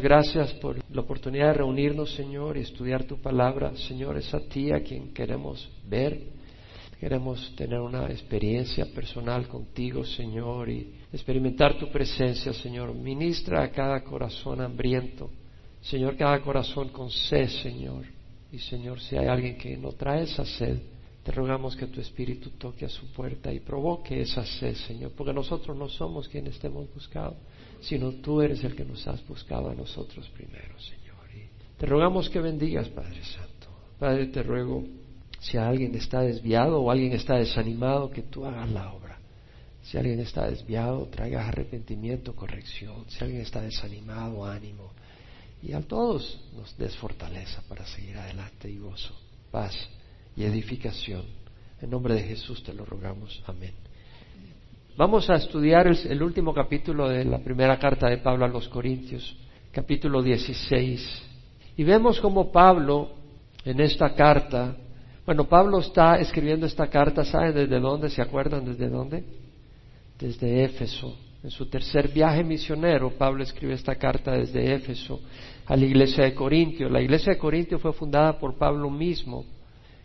Gracias por la oportunidad de reunirnos, Señor, y estudiar tu palabra. Señor, es a ti a quien queremos ver. Queremos tener una experiencia personal contigo, Señor, y experimentar tu presencia, Señor. Ministra a cada corazón hambriento. Señor, cada corazón con sed, Señor. Y, Señor, si hay alguien que no trae esa sed, te rogamos que tu Espíritu toque a su puerta y provoque esa sed, Señor, porque nosotros no somos quienes te hemos buscado sino tú eres el que nos has buscado a nosotros primero, Señor. Y te rogamos que bendigas, Padre Santo. Padre, te ruego, si alguien está desviado o alguien está desanimado, que tú hagas la obra. Si alguien está desviado, traigas arrepentimiento, corrección. Si alguien está desanimado, ánimo. Y a todos nos des fortaleza para seguir adelante y gozo, paz y edificación. En nombre de Jesús te lo rogamos. Amén. Vamos a estudiar el, último capítulo de la primera carta de Pablo a los Corintios, capítulo 16. Y vemos como Pablo en esta carta, bueno, Pablo está escribiendo esta carta, ¿saben desde dónde? ¿Se acuerdan desde dónde? Desde Éfeso. En su tercer viaje misionero, Pablo escribe esta carta desde Éfeso a la iglesia de Corintio. La iglesia de Corintio fue fundada por Pablo mismo.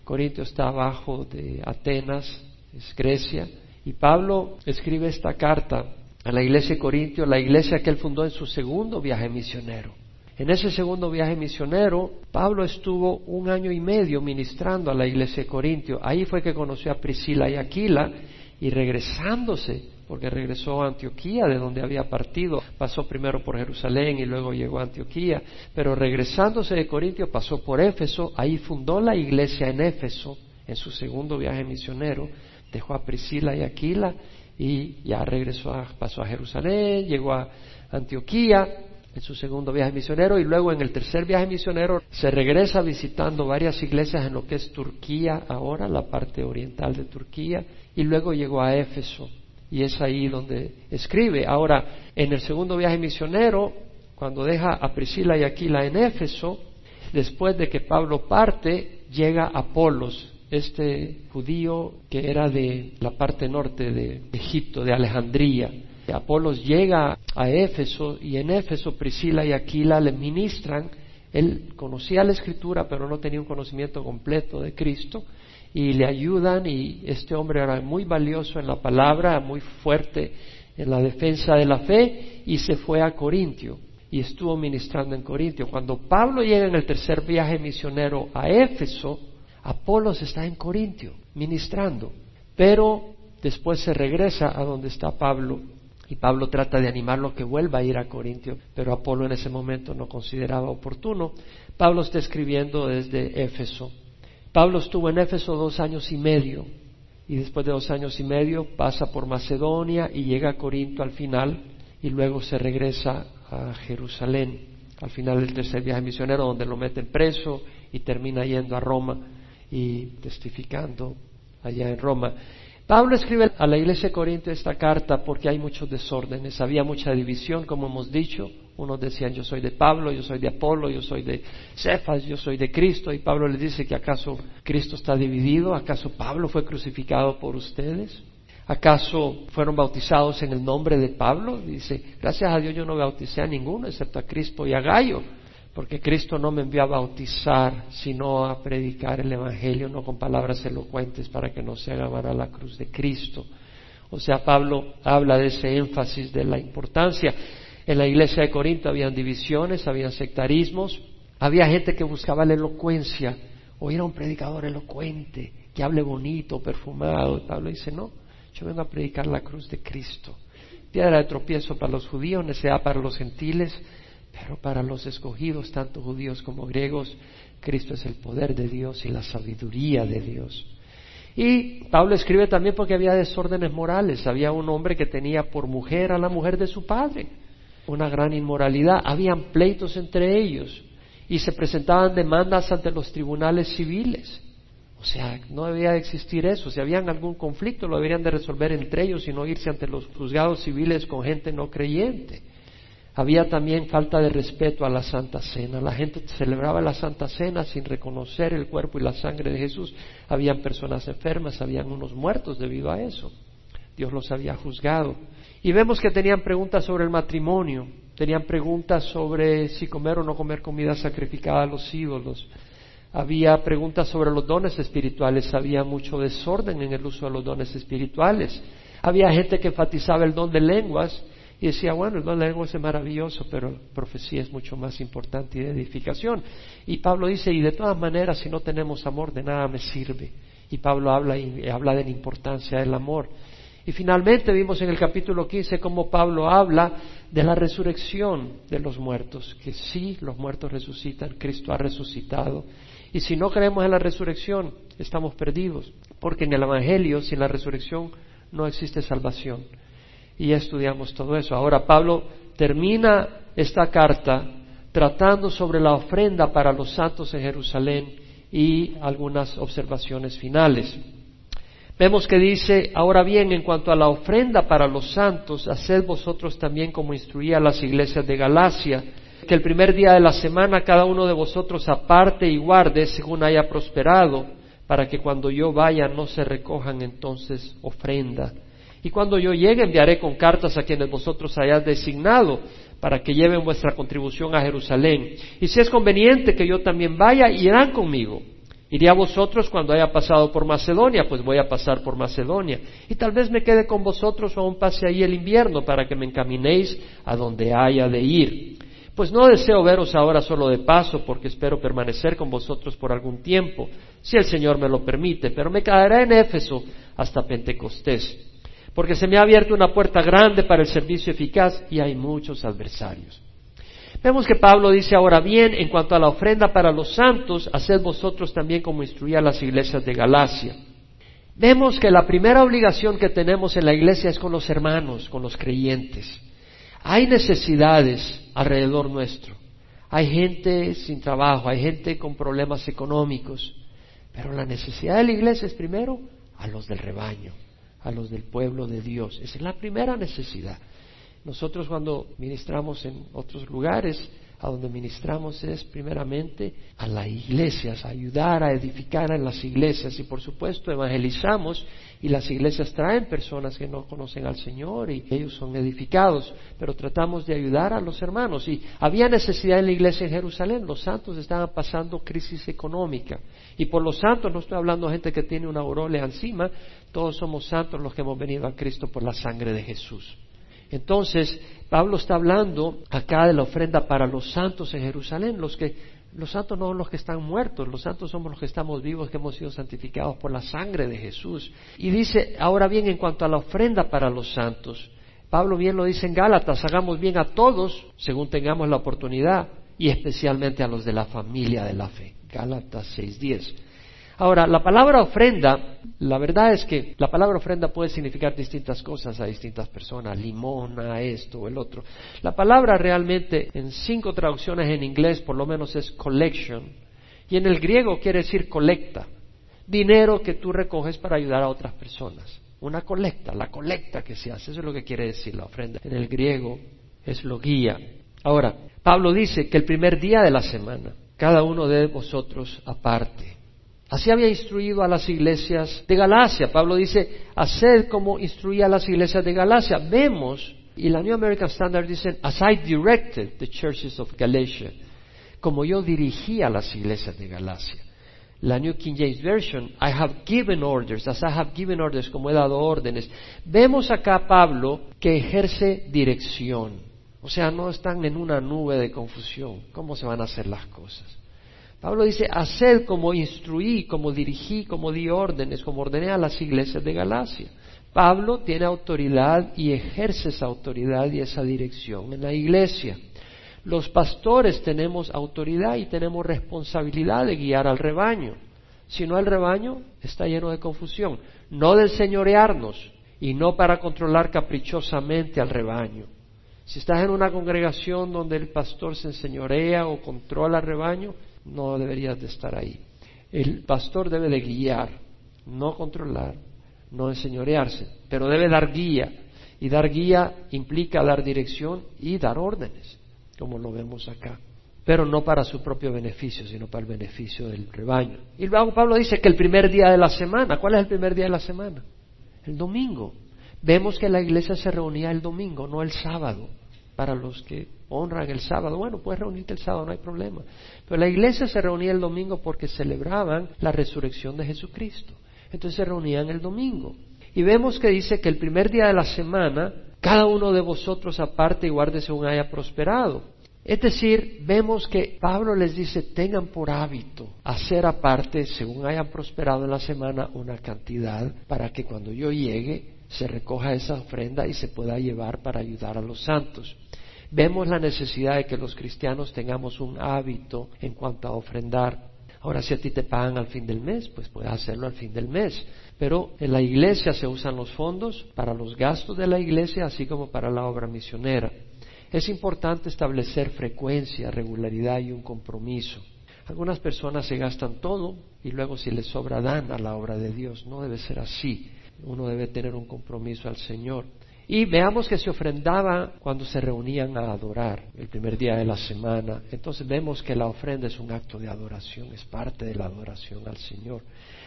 Corintio está abajo de Atenas, es Grecia y Pablo escribe esta carta a la iglesia de Corintio, la iglesia que él fundó en su segundo viaje misionero. En ese segundo viaje misionero, Pablo estuvo un año y medio ministrando a la iglesia de Corintio. Ahí fue que conoció a Priscila y Aquila y regresándose, porque regresó a Antioquía, de donde había partido, pasó primero por Jerusalén y luego llegó a Antioquía, pero regresándose de Corintio pasó por Éfeso, ahí fundó la iglesia en Éfeso, en su segundo viaje misionero, dejó a Priscila y Aquila y ya regresó, a, pasó a Jerusalén, llegó a Antioquía en su segundo viaje misionero y luego en el tercer viaje misionero se regresa visitando varias iglesias en lo que es Turquía ahora, la parte oriental de Turquía, y luego llegó a Éfeso y es ahí donde escribe. Ahora, en el segundo viaje misionero, cuando deja a Priscila y Aquila en Éfeso, después de que Pablo parte, llega Apolos, este judío que era de la parte norte de Egipto, de Alejandría. Apolos llega a Éfeso y en Éfeso Priscila y Aquila le ministran. Él conocía la escritura pero no tenía un conocimiento completo de Cristo y le ayudan y este hombre era muy valioso en la palabra, muy fuerte en la defensa de la fe y se fue a Corintio y estuvo ministrando en Corintio. Cuando Pablo llega en el tercer viaje misionero a Éfeso, Apolos está en Corintio ministrando, pero después se regresa a donde está Pablo y Pablo trata de animarlo que vuelva a ir a Corintio, pero Apolo en ese momento no consideraba oportuno. Pablo está escribiendo desde Éfeso. Pablo estuvo en Éfeso dos años y medio y después de dos años y medio pasa por Macedonia y llega a Corinto al final y luego se regresa a Jerusalén al final del tercer viaje misionero donde lo meten preso y termina yendo a Roma y testificando allá en Roma. Pablo escribe a la iglesia de Corinto esta carta porque hay muchos desórdenes, había mucha división, como hemos dicho. Unos decían yo soy de Pablo, yo soy de Apolo, yo soy de Cefas, yo soy de Cristo. Y Pablo les dice que acaso Cristo está dividido, acaso Pablo fue crucificado por ustedes. ¿Acaso fueron bautizados en el nombre de Pablo? Dice, gracias a Dios yo no bauticé a ninguno excepto a Crispo y a Gallo porque Cristo no me envió a bautizar, sino a predicar el Evangelio, no con palabras elocuentes para que no se haga la cruz de Cristo. O sea, Pablo habla de ese énfasis de la importancia. En la iglesia de Corinto habían divisiones, habían sectarismos, había gente que buscaba la elocuencia, oír a un predicador elocuente, que hable bonito, perfumado. Pablo dice, no, yo vengo a predicar la cruz de Cristo. Piedra de tropiezo para los judíos, necesidad para los gentiles, pero para los escogidos, tanto judíos como griegos, Cristo es el poder de Dios y la sabiduría de Dios. Y Pablo escribe también porque había desórdenes morales. Había un hombre que tenía por mujer a la mujer de su padre. Una gran inmoralidad. Habían pleitos entre ellos. Y se presentaban demandas ante los tribunales civiles. O sea, no debía de existir eso. Si habían algún conflicto, lo deberían de resolver entre ellos y no irse ante los juzgados civiles con gente no creyente. Había también falta de respeto a la Santa Cena. La gente celebraba la Santa Cena sin reconocer el cuerpo y la sangre de Jesús. Habían personas enfermas, habían unos muertos debido a eso. Dios los había juzgado. Y vemos que tenían preguntas sobre el matrimonio. Tenían preguntas sobre si comer o no comer comida sacrificada a los ídolos. Había preguntas sobre los dones espirituales. Había mucho desorden en el uso de los dones espirituales. Había gente que enfatizaba el don de lenguas y decía, bueno, el don de es maravilloso, pero profecía es mucho más importante y de edificación. Y Pablo dice, y de todas maneras, si no tenemos amor, de nada me sirve. Y Pablo habla, y habla de la importancia del amor. Y finalmente vimos en el capítulo 15 cómo Pablo habla de la resurrección de los muertos, que sí, los muertos resucitan, Cristo ha resucitado. Y si no creemos en la resurrección, estamos perdidos, porque en el Evangelio, sin la resurrección, no existe salvación. Y estudiamos todo eso. Ahora Pablo termina esta carta tratando sobre la ofrenda para los santos en Jerusalén y algunas observaciones finales. Vemos que dice, ahora bien, en cuanto a la ofrenda para los santos, haced vosotros también como instruía las iglesias de Galacia, que el primer día de la semana cada uno de vosotros aparte y guarde según haya prosperado, para que cuando yo vaya no se recojan entonces ofrenda. Y cuando yo llegue enviaré con cartas a quienes vosotros hayáis designado, para que lleven vuestra contribución a Jerusalén. Y si es conveniente que yo también vaya, irán conmigo Iré a vosotros cuando haya pasado por Macedonia, pues voy a pasar por Macedonia. Y tal vez me quede con vosotros o aún pase ahí el invierno para que me encaminéis a donde haya de ir. Pues no deseo veros ahora solo de paso, porque espero permanecer con vosotros por algún tiempo, si el Señor me lo permite, pero me quedaré en Éfeso hasta Pentecostés, porque se me ha abierto una puerta grande para el servicio eficaz y hay muchos adversarios. Vemos que Pablo dice ahora bien, en cuanto a la ofrenda para los santos, haced vosotros también como instruía las iglesias de Galacia. Vemos que la primera obligación que tenemos en la iglesia es con los hermanos, con los creyentes. Hay necesidades alrededor nuestro. Hay gente sin trabajo, hay gente con problemas económicos. Pero la necesidad de la iglesia es primero a los del rebaño, a los del pueblo de Dios. Esa es la primera necesidad. Nosotros cuando ministramos en otros lugares, a donde ministramos es primeramente a las iglesias, a ayudar a edificar en las iglesias. Y por supuesto evangelizamos y las iglesias traen personas que no conocen al Señor y ellos son edificados, pero tratamos de ayudar a los hermanos. Y había necesidad en la iglesia en Jerusalén, los santos estaban pasando crisis económica. Y por los santos no estoy hablando de gente que tiene una aureola encima, todos somos santos los que hemos venido a Cristo por la sangre de Jesús. Entonces, Pablo está hablando acá de la ofrenda para los santos en Jerusalén, los que los santos no son los que están muertos, los santos somos los que estamos vivos, que hemos sido santificados por la sangre de Jesús. Y dice, ahora bien, en cuanto a la ofrenda para los santos, Pablo bien lo dice en Gálatas, hagamos bien a todos según tengamos la oportunidad y especialmente a los de la familia de la fe. Gálatas 6.10. Ahora, la palabra ofrenda, la verdad es que la palabra ofrenda puede significar distintas cosas a distintas personas, limona, esto o el otro. La palabra realmente en cinco traducciones en inglés por lo menos es collection y en el griego quiere decir colecta, dinero que tú recoges para ayudar a otras personas. Una colecta, la colecta que se hace, eso es lo que quiere decir la ofrenda. En el griego es lo guía. Ahora, Pablo dice que el primer día de la semana, cada uno de vosotros aparte Así había instruido a las iglesias de Galacia. Pablo dice, haced como instruía a las iglesias de Galacia. Vemos, y la New American Standard dice, as I directed the churches of Galatia, como yo dirigí a las iglesias de Galacia. La New King James Version, I have given orders, as I have given orders, como he dado órdenes. Vemos acá Pablo que ejerce dirección. O sea, no están en una nube de confusión. ¿Cómo se van a hacer las cosas? Pablo dice, haced como instruí, como dirigí, como di órdenes, como ordené a las iglesias de Galacia. Pablo tiene autoridad y ejerce esa autoridad y esa dirección en la iglesia. Los pastores tenemos autoridad y tenemos responsabilidad de guiar al rebaño. Si no, el rebaño está lleno de confusión. No de señorearnos y no para controlar caprichosamente al rebaño. Si estás en una congregación donde el pastor se enseñorea o controla al rebaño, no deberías de estar ahí. El pastor debe de guiar, no controlar, no enseñorearse, pero debe dar guía. Y dar guía implica dar dirección y dar órdenes, como lo vemos acá. Pero no para su propio beneficio, sino para el beneficio del rebaño. Y luego Pablo dice que el primer día de la semana, ¿cuál es el primer día de la semana? El domingo. Vemos que la iglesia se reunía el domingo, no el sábado. Para los que honran el sábado. Bueno, puedes reunirte el sábado, no hay problema. Pero la iglesia se reunía el domingo porque celebraban la resurrección de Jesucristo. Entonces se reunían el domingo. Y vemos que dice que el primer día de la semana, cada uno de vosotros aparte y guarde según haya prosperado. Es decir, vemos que Pablo les dice, tengan por hábito hacer aparte, según hayan prosperado en la semana, una cantidad para que cuando yo llegue se recoja esa ofrenda y se pueda llevar para ayudar a los santos. Vemos la necesidad de que los cristianos tengamos un hábito en cuanto a ofrendar. Ahora, si a ti te pagan al fin del mes, pues puedes hacerlo al fin del mes. Pero en la iglesia se usan los fondos para los gastos de la iglesia, así como para la obra misionera. Es importante establecer frecuencia, regularidad y un compromiso. Algunas personas se gastan todo y luego si les sobra dan a la obra de Dios. No debe ser así. Uno debe tener un compromiso al Señor. Y veamos que se ofrendaba cuando se reunían a adorar el primer día de la semana. Entonces vemos que la ofrenda es un acto de adoración, es parte de la adoración al Señor.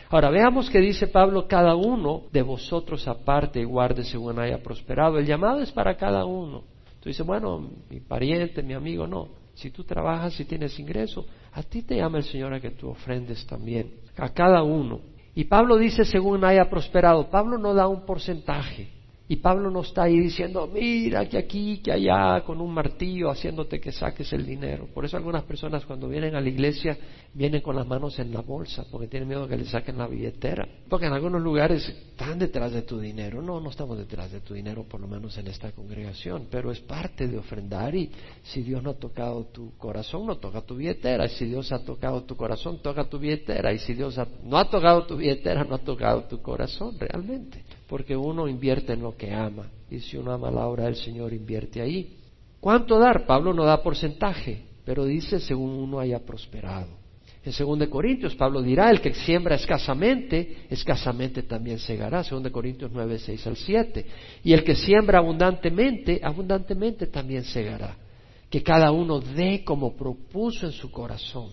Ahora veamos que dice Pablo, cada uno de vosotros aparte y guarde según haya prosperado. El llamado es para cada uno. Tú dices, bueno, mi pariente, mi amigo, no. Si tú trabajas, si tienes ingreso, a ti te llama el Señor a que tú ofrendes también, a cada uno. Y Pablo dice, según haya prosperado, Pablo no da un porcentaje. Y Pablo no está ahí diciendo, mira, que aquí, que allá, con un martillo haciéndote que saques el dinero. Por eso algunas personas cuando vienen a la iglesia vienen con las manos en la bolsa, porque tienen miedo que le saquen la billetera. Porque en algunos lugares están detrás de tu dinero. No, no estamos detrás de tu dinero, por lo menos en esta congregación, pero es parte de ofrendar y si Dios no ha tocado tu corazón, no toca tu billetera. Y si Dios ha tocado tu corazón, toca tu billetera. Y si Dios no ha tocado tu billetera, no ha tocado tu corazón realmente porque uno invierte en lo que ama. Y si uno ama la obra del Señor, invierte ahí. ¿Cuánto dar? Pablo no da porcentaje, pero dice según uno haya prosperado. En 2 Corintios, Pablo dirá, el que siembra escasamente, escasamente también segará. 2 Corintios 9, 6 al 7. Y el que siembra abundantemente, abundantemente también segará. Que cada uno dé como propuso en su corazón,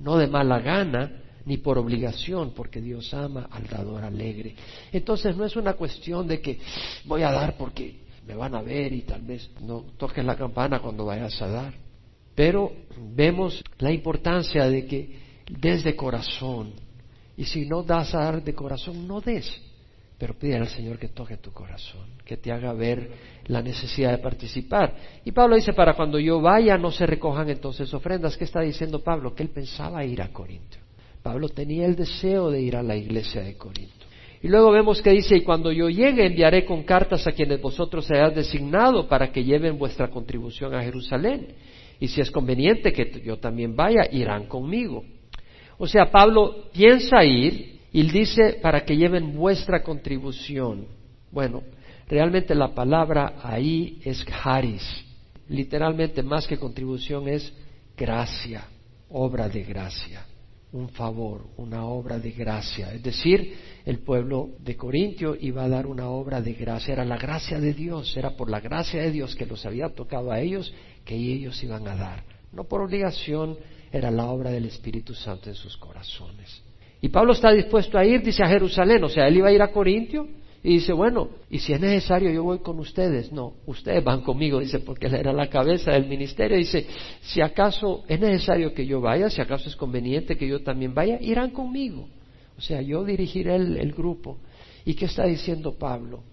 no de mala gana, ni por obligación, porque Dios ama al dador alegre. Entonces no es una cuestión de que voy a dar porque me van a ver y tal vez no toques la campana cuando vayas a dar. Pero vemos la importancia de que des de corazón. Y si no das a dar de corazón, no des. Pero pide al Señor que toque tu corazón, que te haga ver la necesidad de participar. Y Pablo dice, para cuando yo vaya no se recojan entonces ofrendas. ¿Qué está diciendo Pablo? Que él pensaba ir a Corinto. Pablo tenía el deseo de ir a la iglesia de Corinto. Y luego vemos que dice, y cuando yo llegue enviaré con cartas a quienes vosotros seáis designado para que lleven vuestra contribución a Jerusalén. Y si es conveniente que yo también vaya, irán conmigo. O sea, Pablo piensa ir y dice para que lleven vuestra contribución. Bueno, realmente la palabra ahí es haris. Literalmente más que contribución es gracia, obra de gracia un favor, una obra de gracia. Es decir, el pueblo de Corintio iba a dar una obra de gracia. Era la gracia de Dios, era por la gracia de Dios que los había tocado a ellos que ellos iban a dar. No por obligación, era la obra del Espíritu Santo en sus corazones. Y Pablo está dispuesto a ir, dice a Jerusalén, o sea, él iba a ir a Corintio, y dice, bueno, y si es necesario yo voy con ustedes. No, ustedes van conmigo, dice, porque era la cabeza del ministerio. Dice, si acaso es necesario que yo vaya, si acaso es conveniente que yo también vaya, irán conmigo. O sea, yo dirigiré el, el grupo. ¿Y qué está diciendo Pablo?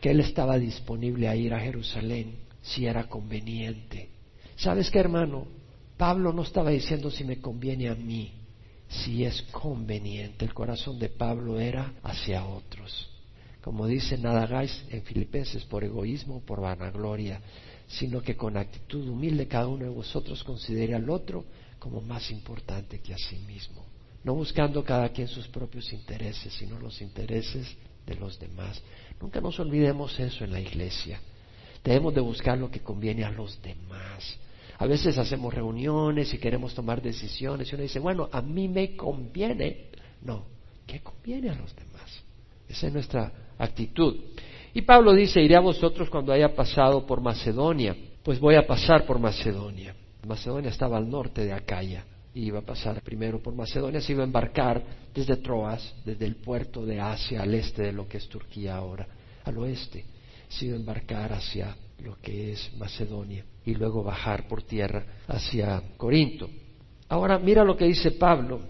Que él estaba disponible a ir a Jerusalén si era conveniente. ¿Sabes qué, hermano? Pablo no estaba diciendo si me conviene a mí, si es conveniente. El corazón de Pablo era hacia otros. Como dice, nada hagáis en Filipenses por egoísmo o por vanagloria, sino que con actitud humilde cada uno de vosotros considere al otro como más importante que a sí mismo, no buscando cada quien sus propios intereses, sino los intereses de los demás. Nunca nos olvidemos eso en la iglesia. Debemos de buscar lo que conviene a los demás. A veces hacemos reuniones y queremos tomar decisiones y uno dice, bueno, a mí me conviene. No, ¿qué conviene a los demás? Esa es nuestra actitud. Y Pablo dice, iré a vosotros cuando haya pasado por Macedonia. Pues voy a pasar por Macedonia. Macedonia estaba al norte de Acaya y iba a pasar primero por Macedonia, se iba a embarcar desde Troas, desde el puerto de Asia al este de lo que es Turquía ahora, al oeste, se iba a embarcar hacia lo que es Macedonia, y luego bajar por tierra hacia Corinto. Ahora mira lo que dice Pablo,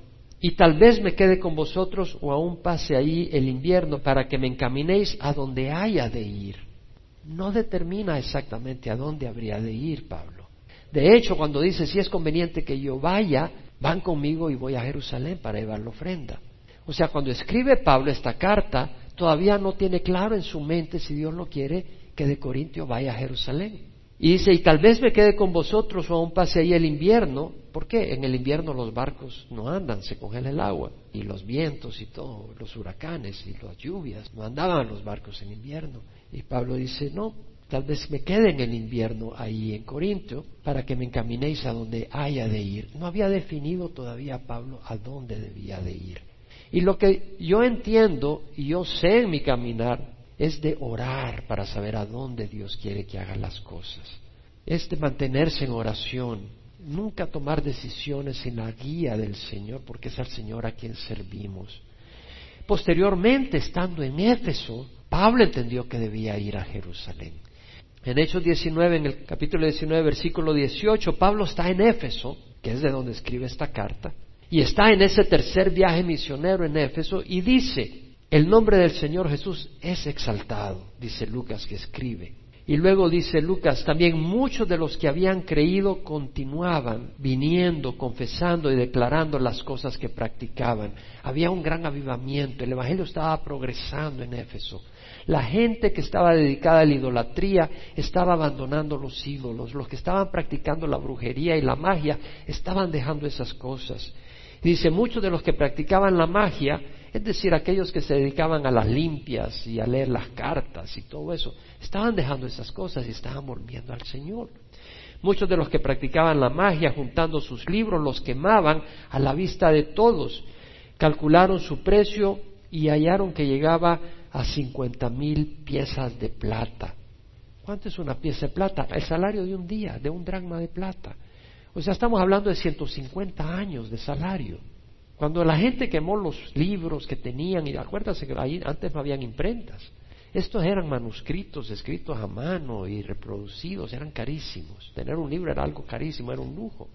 y tal vez me quede con vosotros o aún pase ahí el invierno para que me encaminéis a donde haya de ir. No determina exactamente a dónde habría de ir Pablo. De hecho, cuando dice si es conveniente que yo vaya, van conmigo y voy a Jerusalén para llevar la ofrenda. O sea, cuando escribe Pablo esta carta, todavía no tiene claro en su mente si Dios lo quiere que de Corintio vaya a Jerusalén. Y dice, y tal vez me quede con vosotros o aún pase ahí el invierno. ¿Por qué? En el invierno los barcos no andan, se congela el agua. Y los vientos y todo, los huracanes y las lluvias, no andaban los barcos en invierno. Y Pablo dice, no, tal vez me quede en el invierno ahí en Corinto para que me encaminéis a donde haya de ir. No había definido todavía Pablo a dónde debía de ir. Y lo que yo entiendo y yo sé en mi caminar es de orar para saber a dónde Dios quiere que haga las cosas. Es de mantenerse en oración, nunca tomar decisiones sin la guía del Señor, porque es al Señor a quien servimos. Posteriormente, estando en Éfeso, Pablo entendió que debía ir a Jerusalén. En Hechos 19, en el capítulo 19, versículo 18, Pablo está en Éfeso, que es de donde escribe esta carta, y está en ese tercer viaje misionero en Éfeso y dice, el nombre del Señor Jesús es exaltado, dice Lucas que escribe. Y luego dice Lucas, también muchos de los que habían creído continuaban viniendo, confesando y declarando las cosas que practicaban. Había un gran avivamiento, el Evangelio estaba progresando en Éfeso. La gente que estaba dedicada a la idolatría estaba abandonando los ídolos, los que estaban practicando la brujería y la magia estaban dejando esas cosas. Dice, muchos de los que practicaban la magia, es decir, aquellos que se dedicaban a las limpias y a leer las cartas y todo eso, estaban dejando esas cosas y estaban volviendo al Señor. Muchos de los que practicaban la magia, juntando sus libros, los quemaban a la vista de todos. Calcularon su precio y hallaron que llegaba a cincuenta mil piezas de plata. ¿Cuánto es una pieza de plata? El salario de un día, de un dracma de plata. O sea, estamos hablando de 150 años de salario. Cuando la gente quemó los libros que tenían, y acuérdense que ahí antes no habían imprentas, estos eran manuscritos escritos a mano y reproducidos, eran carísimos. Tener un libro era algo carísimo, era un lujo.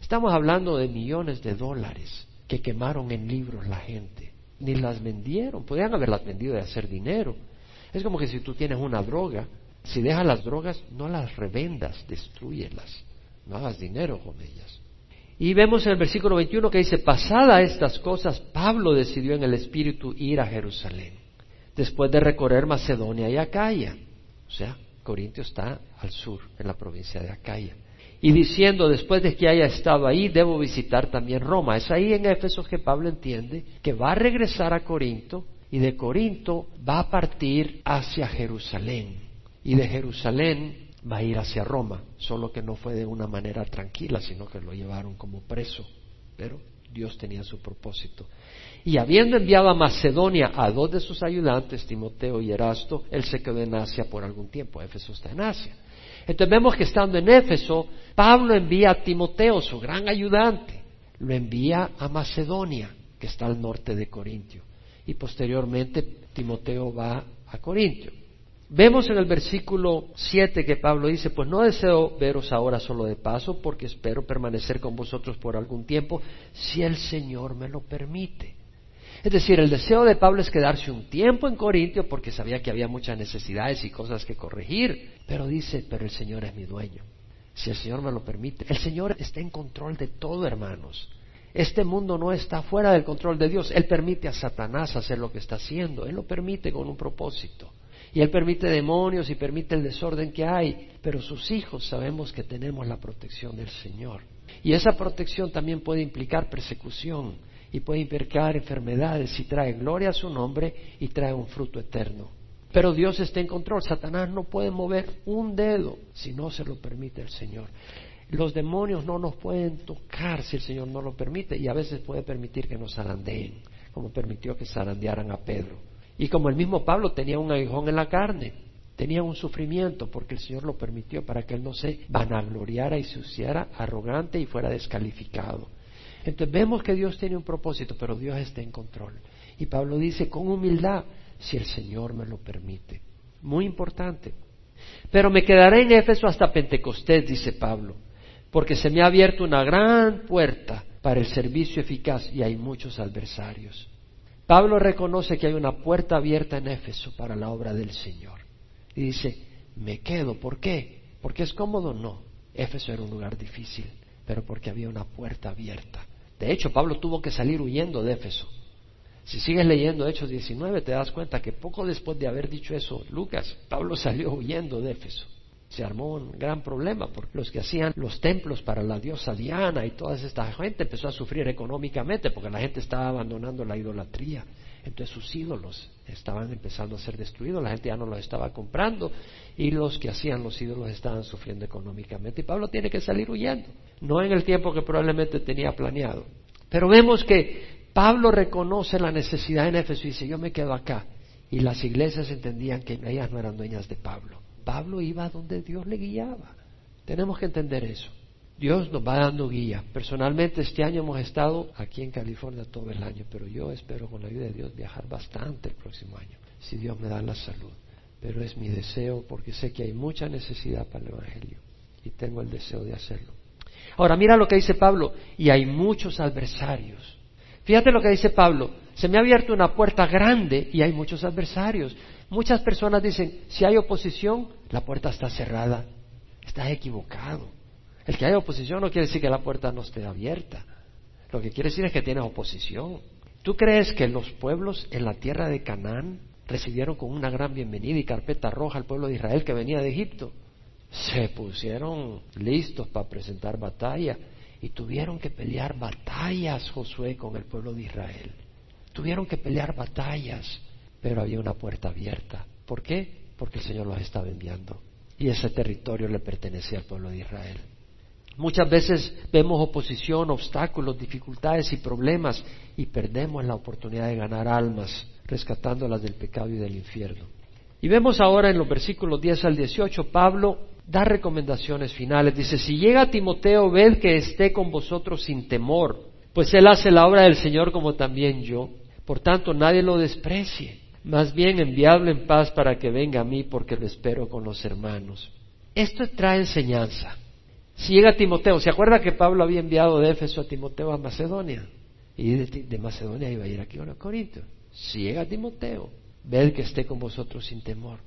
Estamos hablando de millones de dólares que quemaron en libros la gente. Ni las vendieron, podían haberlas vendido de hacer dinero. Es como que si tú tienes una droga, si dejas las drogas, no las revendas, destruyelas no hagas dinero con ellas. Y vemos en el versículo 21 que dice, pasada estas cosas, Pablo decidió en el Espíritu ir a Jerusalén, después de recorrer Macedonia y Acaya. O sea, Corintio está al sur, en la provincia de Acaya. Y diciendo, después de que haya estado ahí, debo visitar también Roma. Es ahí en Éfeso que Pablo entiende que va a regresar a Corinto y de Corinto va a partir hacia Jerusalén. Y de Jerusalén va a ir hacia Roma, solo que no fue de una manera tranquila, sino que lo llevaron como preso. Pero Dios tenía su propósito. Y habiendo enviado a Macedonia a dos de sus ayudantes, Timoteo y Erasto, él se quedó en Asia por algún tiempo. Éfeso está en Asia. Entonces vemos que estando en Éfeso, Pablo envía a Timoteo, su gran ayudante, lo envía a Macedonia, que está al norte de Corintio. Y posteriormente Timoteo va a Corintio. Vemos en el versículo 7 que Pablo dice, pues no deseo veros ahora solo de paso, porque espero permanecer con vosotros por algún tiempo, si el Señor me lo permite. Es decir, el deseo de Pablo es quedarse un tiempo en Corintio porque sabía que había muchas necesidades y cosas que corregir, pero dice, pero el Señor es mi dueño, si el Señor me lo permite. El Señor está en control de todo, hermanos. Este mundo no está fuera del control de Dios. Él permite a Satanás hacer lo que está haciendo. Él lo permite con un propósito. Y Él permite demonios y permite el desorden que hay, pero sus hijos sabemos que tenemos la protección del Señor. Y esa protección también puede implicar persecución y puede implicar enfermedades y trae gloria a su nombre y trae un fruto eterno. Pero Dios está en control. Satanás no puede mover un dedo si no se lo permite el Señor. Los demonios no nos pueden tocar si el Señor no lo permite y a veces puede permitir que nos zarandeen, como permitió que zarandearan a Pedro. Y como el mismo Pablo tenía un aguijón en la carne, tenía un sufrimiento porque el Señor lo permitió para que él no se vanagloriara y se hiciera arrogante y fuera descalificado. Entonces vemos que Dios tiene un propósito, pero Dios está en control. Y Pablo dice con humildad, si el Señor me lo permite. Muy importante. Pero me quedaré en Éfeso hasta Pentecostés, dice Pablo, porque se me ha abierto una gran puerta para el servicio eficaz y hay muchos adversarios. Pablo reconoce que hay una puerta abierta en Éfeso para la obra del Señor. Y dice, me quedo, ¿por qué? ¿Porque es cómodo? No. Éfeso era un lugar difícil, pero porque había una puerta abierta. De hecho, Pablo tuvo que salir huyendo de Éfeso. Si sigues leyendo Hechos 19, te das cuenta que poco después de haber dicho eso, Lucas, Pablo salió huyendo de Éfeso. Se armó un gran problema porque los que hacían los templos para la diosa Diana y toda esta gente empezó a sufrir económicamente porque la gente estaba abandonando la idolatría. Entonces sus ídolos estaban empezando a ser destruidos, la gente ya no los estaba comprando y los que hacían los ídolos estaban sufriendo económicamente. Y Pablo tiene que salir huyendo, no en el tiempo que probablemente tenía planeado. Pero vemos que Pablo reconoce la necesidad en Éfeso y dice, yo me quedo acá. Y las iglesias entendían que ellas no eran dueñas de Pablo. Pablo iba donde Dios le guiaba. Tenemos que entender eso. Dios nos va dando guía. Personalmente este año hemos estado aquí en California todo el año, pero yo espero con la ayuda de Dios viajar bastante el próximo año, si Dios me da la salud. Pero es mi deseo porque sé que hay mucha necesidad para el Evangelio y tengo el deseo de hacerlo. Ahora mira lo que dice Pablo, y hay muchos adversarios. Fíjate lo que dice Pablo, se me ha abierto una puerta grande y hay muchos adversarios. Muchas personas dicen, si hay oposición, la puerta está cerrada. Estás equivocado. El que haya oposición no quiere decir que la puerta no esté abierta. Lo que quiere decir es que tienes oposición. ¿Tú crees que los pueblos en la tierra de Canaán recibieron con una gran bienvenida y carpeta roja al pueblo de Israel que venía de Egipto? Se pusieron listos para presentar batalla y tuvieron que pelear batallas Josué con el pueblo de Israel. Tuvieron que pelear batallas, pero había una puerta abierta. ¿Por qué? Porque el Señor los estaba enviando. Y ese territorio le pertenecía al pueblo de Israel. Muchas veces vemos oposición, obstáculos, dificultades y problemas y perdemos la oportunidad de ganar almas, rescatándolas del pecado y del infierno. Y vemos ahora en los versículos 10 al 18, Pablo da recomendaciones finales. Dice, si llega Timoteo, ved que esté con vosotros sin temor, pues él hace la obra del Señor como también yo. Por tanto, nadie lo desprecie. Más bien enviadlo en paz para que venga a mí, porque lo espero con los hermanos. Esto trae enseñanza. Si llega Timoteo, ¿se acuerda que Pablo había enviado de Éfeso a Timoteo a Macedonia? Y de, Macedonia iba a ir aquí a Corinto. Si llega Timoteo, ved que esté con vosotros sin temor.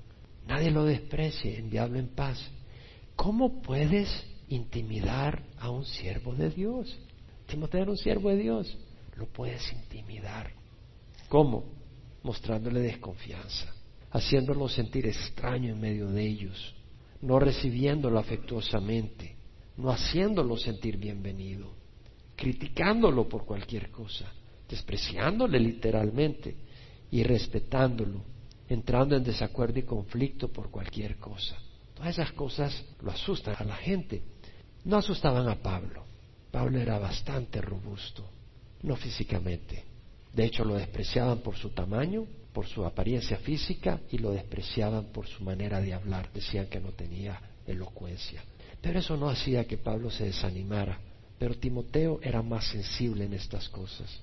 Nadie lo desprecie, enviadlo en paz. ¿Cómo puedes intimidar a un siervo de Dios? Timoteo era un siervo de Dios. Lo puedes intimidar. ¿Cómo? Mostrándole desconfianza, haciéndolo sentir extraño en medio de ellos, no recibiéndolo afectuosamente, no haciéndolo sentir bienvenido, criticándolo por cualquier cosa, despreciándole literalmente y respetándolo, entrando en desacuerdo y conflicto por cualquier cosa esas cosas lo asustan a la gente. No asustaban a Pablo. Pablo era bastante robusto, no físicamente. De hecho, lo despreciaban por su tamaño, por su apariencia física y lo despreciaban por su manera de hablar. Decían que no tenía elocuencia. Pero eso no hacía que Pablo se desanimara. Pero Timoteo era más sensible en estas cosas.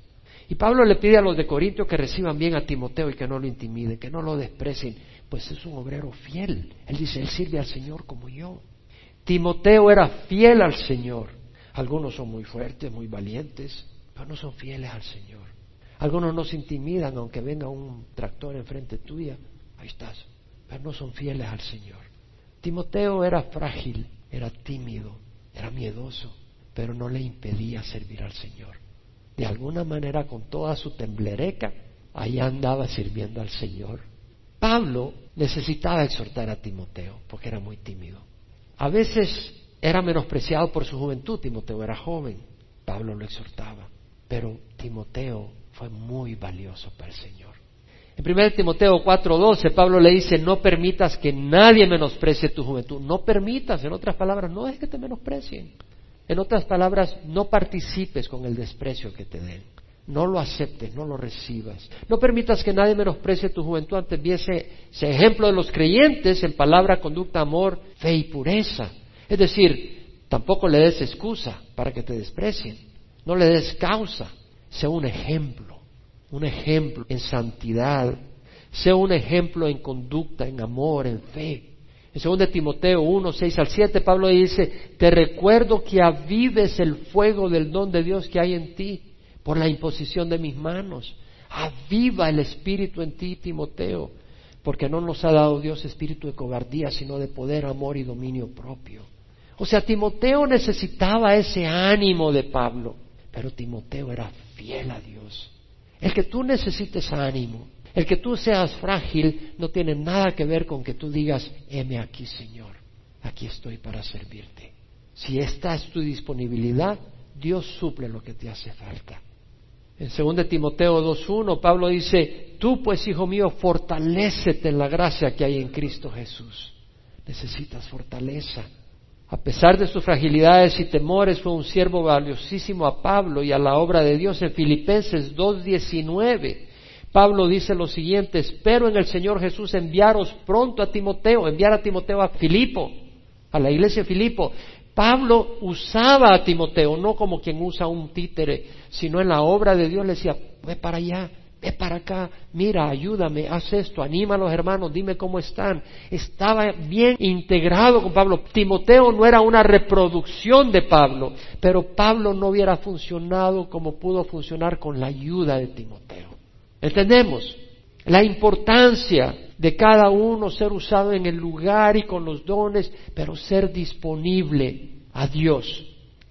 Y Pablo le pide a los de Corintio que reciban bien a Timoteo y que no lo intimiden, que no lo desprecien, pues es un obrero fiel. Él dice, él sirve al Señor como yo. Timoteo era fiel al Señor. Algunos son muy fuertes, muy valientes, pero no son fieles al Señor. Algunos no se intimidan aunque venga un tractor enfrente tuya. Ahí estás. Pero no son fieles al Señor. Timoteo era frágil, era tímido, era miedoso, pero no le impedía servir al Señor. De alguna manera, con toda su temblereca, ahí andaba sirviendo al Señor. Pablo necesitaba exhortar a Timoteo porque era muy tímido. A veces era menospreciado por su juventud, Timoteo era joven, Pablo lo exhortaba, pero Timoteo fue muy valioso para el Señor. En 1 Timoteo 4:12 Pablo le dice, no permitas que nadie menosprecie tu juventud, no permitas, en otras palabras, no es que te menosprecien. En otras palabras, no participes con el desprecio que te den. No lo aceptes, no lo recibas. No permitas que nadie menosprecie tu juventud, antes bien ese, ejemplo de los creyentes en palabra, conducta, amor, fe y pureza. Es decir, tampoco le des excusa para que te desprecien. No le des causa. Sea un ejemplo, un ejemplo en santidad. Sea un ejemplo en conducta, en amor, en fe. En 2 Timoteo 1, 6 al 7, Pablo dice, te recuerdo que avives el fuego del don de Dios que hay en ti por la imposición de mis manos. Aviva el espíritu en ti, Timoteo, porque no nos ha dado Dios espíritu de cobardía, sino de poder, amor y dominio propio. O sea, Timoteo necesitaba ese ánimo de Pablo, pero Timoteo era fiel a Dios. El que tú necesites ánimo, el que tú seas frágil, no tiene nada que ver con que tú digas, heme aquí, Señor, aquí estoy para servirte. Si esta es tu disponibilidad, Dios suple lo que te hace falta. En 2 Timoteo 2.1, Pablo dice, tú pues, hijo mío, fortalécete en la gracia que hay en Cristo Jesús. Necesitas fortaleza. A pesar de sus fragilidades y temores, fue un siervo valiosísimo a Pablo y a la obra de Dios en Filipenses 2.19. Pablo dice lo siguiente, espero en el Señor Jesús enviaros pronto a Timoteo, enviar a Timoteo a Filipo, a la iglesia de Filipo. Pablo usaba a Timoteo, no como quien usa un títere, sino en la obra de Dios le decía, ve para allá, ve para acá, mira, ayúdame, haz esto, anima a los hermanos, dime cómo están. Estaba bien integrado con Pablo. Timoteo no era una reproducción de Pablo, pero Pablo no hubiera funcionado como pudo funcionar con la ayuda de Timoteo. ¿Entendemos? La importancia de cada uno ser usado en el lugar y con los dones, pero ser disponible a Dios.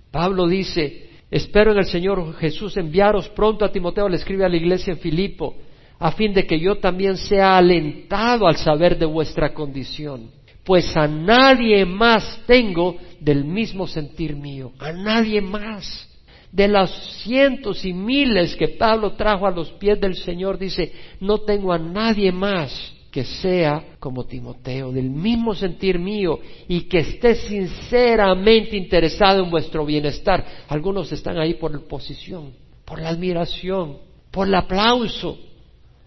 Pablo dice, Espero en el Señor Jesús enviaros pronto a Timoteo, le escribe a la iglesia en Filipo, a fin de que yo también sea alentado al saber de vuestra condición. Pues a nadie más tengo del mismo sentir mío, a nadie más. De los cientos y miles que Pablo trajo a los pies del Señor, dice, no tengo a nadie más que sea como Timoteo, del mismo sentir mío y que esté sinceramente interesado en vuestro bienestar. Algunos están ahí por la posición, por la admiración, por el aplauso.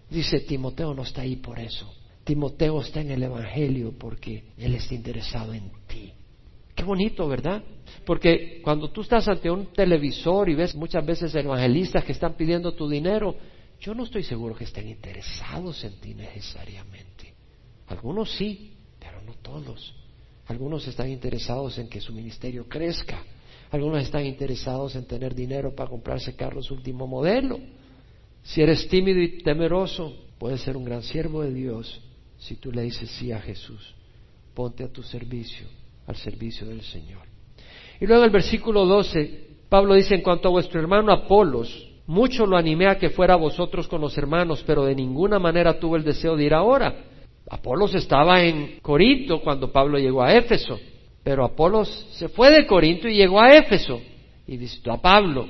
Dice Timoteo no está ahí por eso. Timoteo está en el Evangelio porque él está interesado en ti. Qué bonito, ¿verdad? Porque cuando tú estás ante un televisor y ves muchas veces evangelistas que están pidiendo tu dinero, yo no estoy seguro que estén interesados en ti necesariamente. Algunos sí, pero no todos. Algunos están interesados en que su ministerio crezca. Algunos están interesados en tener dinero para comprarse carros último modelo. Si eres tímido y temeroso, puedes ser un gran siervo de Dios si tú le dices sí a Jesús. Ponte a tu servicio, al servicio del Señor. Y luego el versículo 12, Pablo dice en cuanto a vuestro hermano Apolos, mucho lo animé a que fuera vosotros con los hermanos, pero de ninguna manera tuvo el deseo de ir ahora. Apolos estaba en Corinto cuando Pablo llegó a Éfeso, pero Apolos se fue de Corinto y llegó a Éfeso y visitó a Pablo.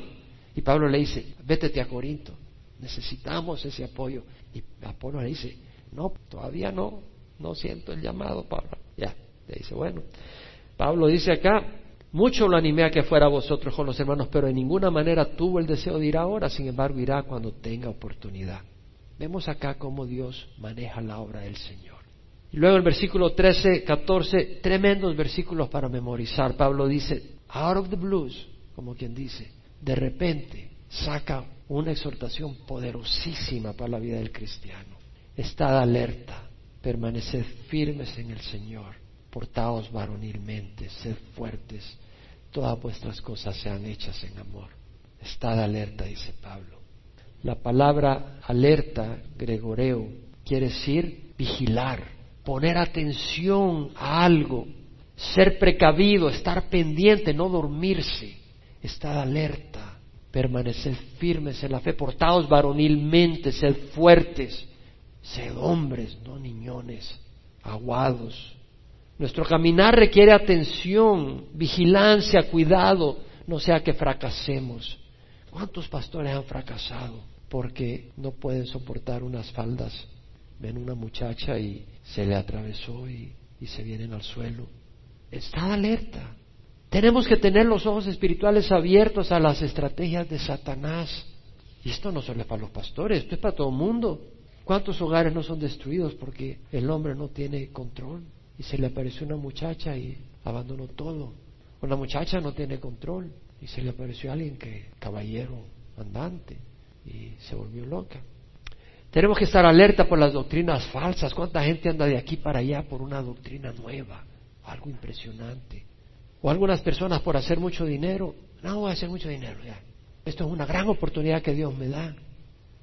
Y Pablo le dice, vétete a Corinto, necesitamos ese apoyo. Y Apolos le dice, no, todavía no, no siento el llamado, Pablo. Ya, le dice, bueno, Pablo dice acá, mucho lo animé a que fuera vosotros con los hermanos, pero en ninguna manera tuvo el deseo de ir ahora, sin embargo irá cuando tenga oportunidad. Vemos acá cómo Dios maneja la obra del Señor. Y luego el versículo 13, 14, tremendos versículos para memorizar. Pablo dice, out of the blues, como quien dice, de repente saca una exhortación poderosísima para la vida del cristiano. Estad alerta, permaneced firmes en el Señor portaos varonilmente, sed fuertes, todas vuestras cosas sean hechas en amor. Estad alerta, dice Pablo. La palabra alerta, gregoreo, quiere decir vigilar, poner atención a algo, ser precavido, estar pendiente, no dormirse. Estad alerta, permaneced firmes en la fe, portaos varonilmente, sed fuertes, sed hombres, no niñones, aguados, nuestro caminar requiere atención, vigilancia, cuidado, no sea que fracasemos. ¿Cuántos pastores han fracasado porque no pueden soportar unas faldas? Ven una muchacha y se le atravesó y, se vienen al suelo. Está alerta. Tenemos que tener los ojos espirituales abiertos a las estrategias de Satanás. Y esto no solo es para los pastores, esto es para todo el mundo. ¿Cuántos hogares no son destruidos porque el hombre no tiene control? Y se le apareció una muchacha y abandonó todo. Una muchacha no tiene control y se le apareció alguien que caballero andante y se volvió loca. Tenemos que estar alerta por las doctrinas falsas. ¿Cuánta gente anda de aquí para allá por una doctrina nueva? Algo impresionante. O algunas personas por hacer mucho dinero. No voy a hacer mucho dinero ya. Esto es una gran oportunidad que Dios me da.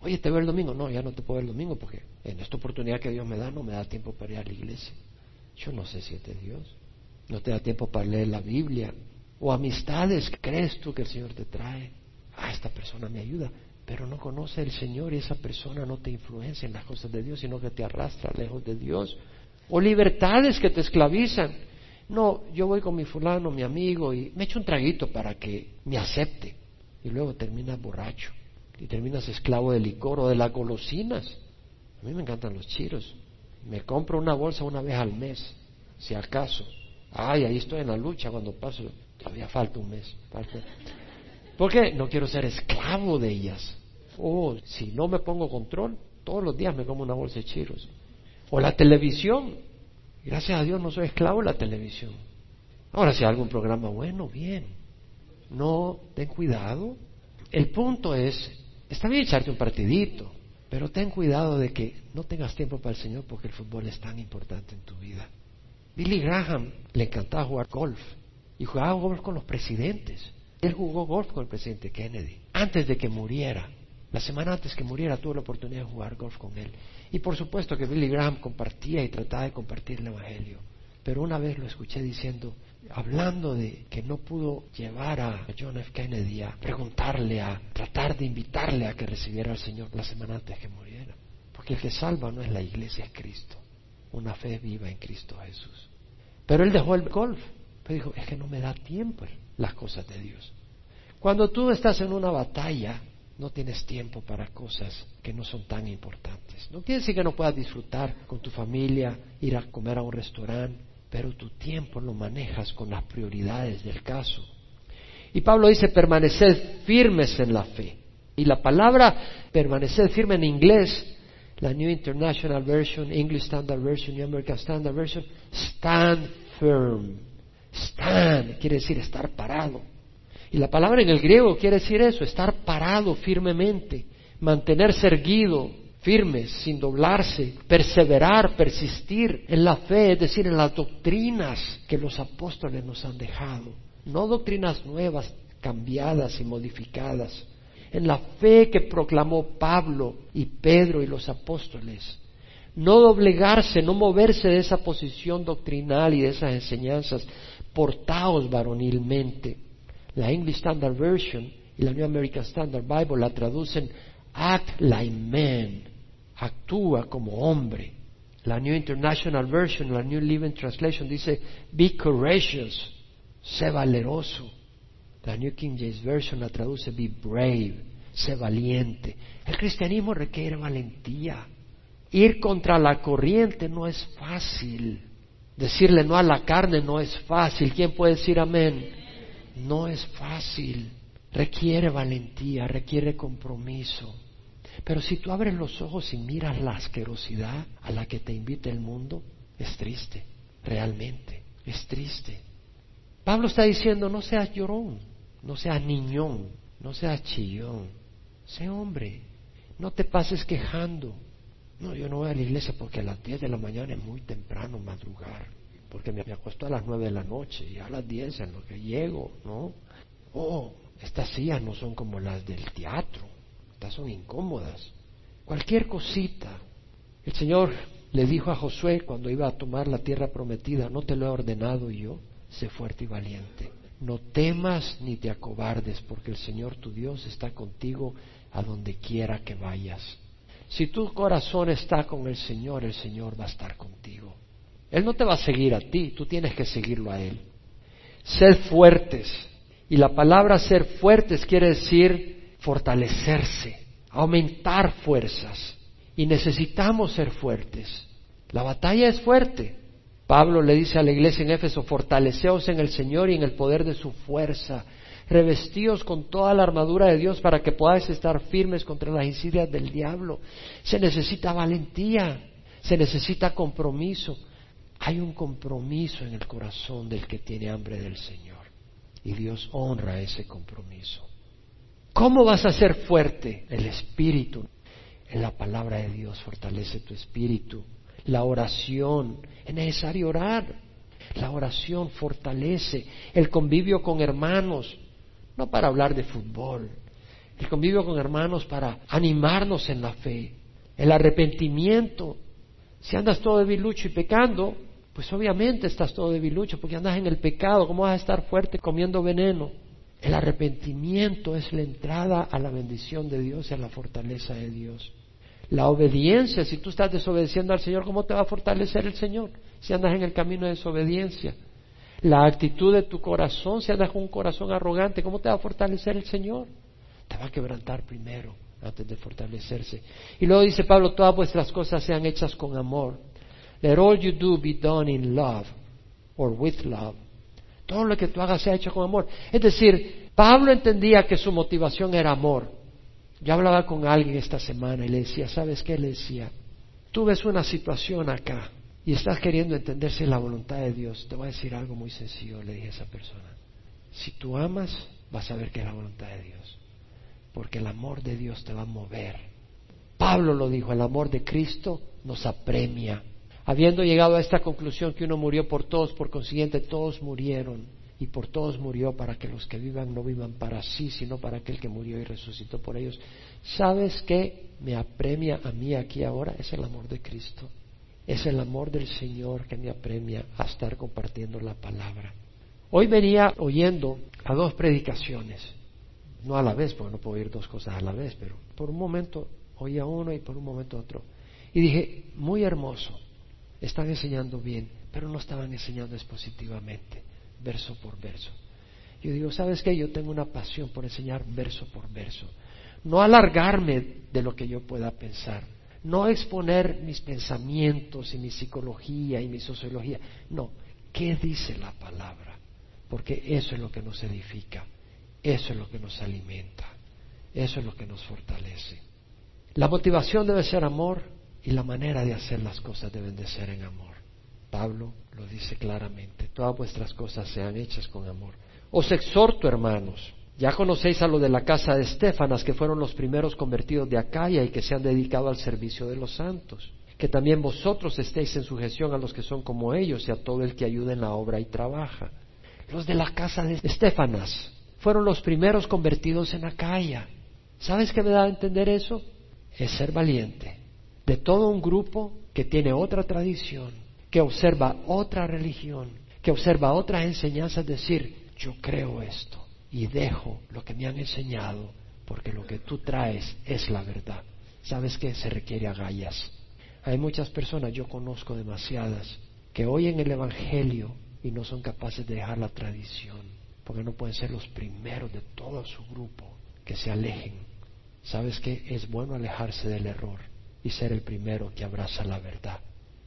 Oye, ¿te veo el domingo? No, ya no te puedo ver el domingo porque en esta oportunidad que Dios me da no me da tiempo para ir a la iglesia. Yo no sé si este es Dios. No te da tiempo para leer la Biblia. O amistades, ¿crees tú que el Señor te trae? Ah, esta persona me ayuda, pero no conoce el Señor y esa persona no te influencia en las cosas de Dios, sino que te arrastra lejos de Dios. O libertades que te esclavizan. No, yo voy con mi fulano, mi amigo, y me echo un traguito para que me acepte. Y luego terminas borracho y terminas esclavo del licor o de las golosinas. A mí me encantan los chiros. Me compro una bolsa una vez al mes, si acaso. Ay, ahí estoy en la lucha cuando paso. Todavía falta un mes. ¿Por qué? No quiero ser esclavo de ellas. Oh, si no me pongo control, todos los días me como una bolsa de chiros. O la televisión. Gracias a Dios no soy esclavo de la televisión. Ahora, si hay algún programa bueno, bien. No, ten cuidado. El punto es, está bien echarte un partidito, pero ten cuidado de que no tengas tiempo para el Señor porque el fútbol es tan importante en tu vida. Billy Graham le encantaba jugar golf y jugaba golf con los presidentes. Él jugó golf con el presidente Kennedy antes de que muriera. La semana antes que muriera tuve la oportunidad de jugar golf con él. Y por supuesto que Billy Graham compartía y trataba de compartir el Evangelio. Pero una vez lo escuché diciendo, hablando de que no pudo llevar a John F. Kennedy a preguntarle, a tratar de invitarle a que recibiera al Señor la semana antes que muriera. Porque el que salva no es la iglesia, es Cristo. Una fe viva en Cristo Jesús. Pero él dejó el golf. Pero dijo, es que no me da tiempo las cosas de Dios. Cuando tú estás en una batalla, no tienes tiempo para cosas que no son tan importantes. No quiere decir que no puedas disfrutar con tu familia, ir a comer a un restaurante, pero tu tiempo lo manejas con las prioridades del caso. Y Pablo dice, permaneced firmes en la fe. Y la palabra permanecer firme en inglés, la New International Version, English Standard Version, New American Standard Version, stand firm. Stand quiere decir estar parado. Y la palabra en el griego quiere decir eso, estar parado firmemente, mantenerse erguido, firmes, sin doblarse, perseverar, persistir en la fe, es decir, en las doctrinas que los apóstoles nos han dejado, no doctrinas nuevas, cambiadas y modificadas, en la fe que proclamó Pablo y Pedro y los apóstoles. No doblegarse, no moverse de esa posición doctrinal y de esas enseñanzas, portaos varonilmente. La English Standard Version y la New American Standard Bible la traducen act like man, actúa como hombre. La New International Version, la New Living Translation dice, be courageous, sé valeroso. La New King James Version la traduce, be brave, sé valiente. El cristianismo requiere valentía. Ir contra la corriente no es fácil. Decirle no a la carne no es fácil. ¿Quién puede decir amén? No es fácil. Requiere valentía, requiere compromiso. Pero si tú abres los ojos y miras la asquerosidad a la que te invita el mundo, es triste, realmente, es triste. Pablo está diciendo, no seas llorón, no seas niñón, no seas chillón, sé hombre, no te pases quejando. No, yo no voy a la iglesia porque a las 10 de la mañana es muy temprano madrugar, porque me acuesto a las 9 de la noche y a las 10 en lo que llego, ¿no? Oh, estas sillas no son como las del teatro, son incómodas. Cualquier cosita. El Señor le dijo a Josué cuando iba a tomar la tierra prometida, no te lo he ordenado yo, sé fuerte y valiente. No temas ni te acobardes, porque el Señor tu Dios está contigo a donde quiera que vayas. Si tu corazón está con el Señor, el Señor va a estar contigo. Él no te va a seguir a ti, tú tienes que seguirlo a Él. Sed fuertes. Y la palabra ser fuertes quiere decir fortalecerse, aumentar fuerzas. Y necesitamos ser fuertes. La batalla es fuerte. Pablo le dice a la iglesia en Éfeso, fortaleceos en el Señor y en el poder de su fuerza. Revestíos con toda la armadura de Dios para que podáis estar firmes contra las insidias del diablo. Se necesita valentía, se necesita compromiso. Hay un compromiso en el corazón del que tiene hambre del Señor. Y Dios honra ese compromiso. ¿Cómo vas a ser fuerte? El Espíritu. en la palabra de Dios fortalece tu espíritu. La oración, es necesario orar. La oración fortalece el convivio con hermanos, no para hablar de fútbol, el convivio con hermanos para animarnos en la fe, el arrepentimiento. Si andas todo debilucho y pecando, pues obviamente estás todo debilucho porque andas en el pecado, ¿cómo vas a estar fuerte comiendo veneno? El arrepentimiento es la entrada a la bendición de Dios y a la fortaleza de Dios. La obediencia, si tú estás desobedeciendo al Señor, ¿cómo te va a fortalecer el Señor? Si andas en el camino de desobediencia. La actitud de tu corazón, si andas con un corazón arrogante, ¿cómo te va a fortalecer el Señor? Te va a quebrantar primero antes de fortalecerse. Y luego dice Pablo, todas vuestras cosas sean hechas con amor. Let all you do be done in love or with love. Todo lo que tú hagas sea hecho con amor. Es decir, Pablo entendía que su motivación era amor. Yo hablaba con alguien esta semana y le decía, ¿sabes qué? Le decía, tú ves una situación acá y estás queriendo entender si es la voluntad de Dios. Te voy a decir algo muy sencillo, le dije a esa persona. Si tú amas, vas a ver que es la voluntad de Dios. Porque el amor de Dios te va a mover. Pablo lo dijo, el amor de Cristo nos apremia. Habiendo llegado a esta conclusión que uno murió por todos, por consiguiente todos murieron y por todos murió para que los que vivan no vivan para sí, sino para aquel que murió y resucitó por ellos. ¿Sabes qué me apremia a mí aquí ahora? Es el amor de Cristo. Es el amor del Señor que me apremia a estar compartiendo la palabra. Hoy venía oyendo a dos predicaciones, no a la vez, porque no puedo oír dos cosas a la vez, pero por un momento oía uno y por un momento otro. Y dije, muy hermoso, están enseñando bien, pero no estaban enseñando expositivamente, verso por verso. Yo digo, ¿sabes qué? Yo tengo una pasión por enseñar verso por verso. No alargarme de lo que yo pueda pensar. No exponer mis pensamientos y mi psicología y mi sociología. No, ¿qué dice la palabra? Porque eso es lo que nos edifica. Eso es lo que nos alimenta. Eso es lo que nos fortalece. La motivación debe ser amor, y la manera de hacer las cosas deben de ser en amor. Pablo lo dice claramente, todas vuestras cosas sean hechas con amor. Os exhorto, hermanos, ya conocéis a lo de la casa de Estefanas, que fueron los primeros convertidos de Acaya y que se han dedicado al servicio de los santos, que también vosotros estéis en sujeción a los que son como ellos y a todo el que ayuda en la obra y trabaja. Los de la casa de Estefanas fueron los primeros convertidos en Acaya. ¿Sabes qué me da a entender eso? Es ser valiente, de todo un grupo que tiene otra tradición, que observa otra religión, que observa otras enseñanzas, decir, yo creo esto y dejo lo que me han enseñado, porque lo que tú traes es la verdad. ¿Sabes qué? Se requiere agallas. Hay muchas personas, yo conozco demasiadas, que oyen el Evangelio y no son capaces de dejar la tradición, porque no pueden ser los primeros de todo su grupo que se alejen. ¿Sabes qué? Es bueno alejarse del error y ser el primero que abraza la verdad.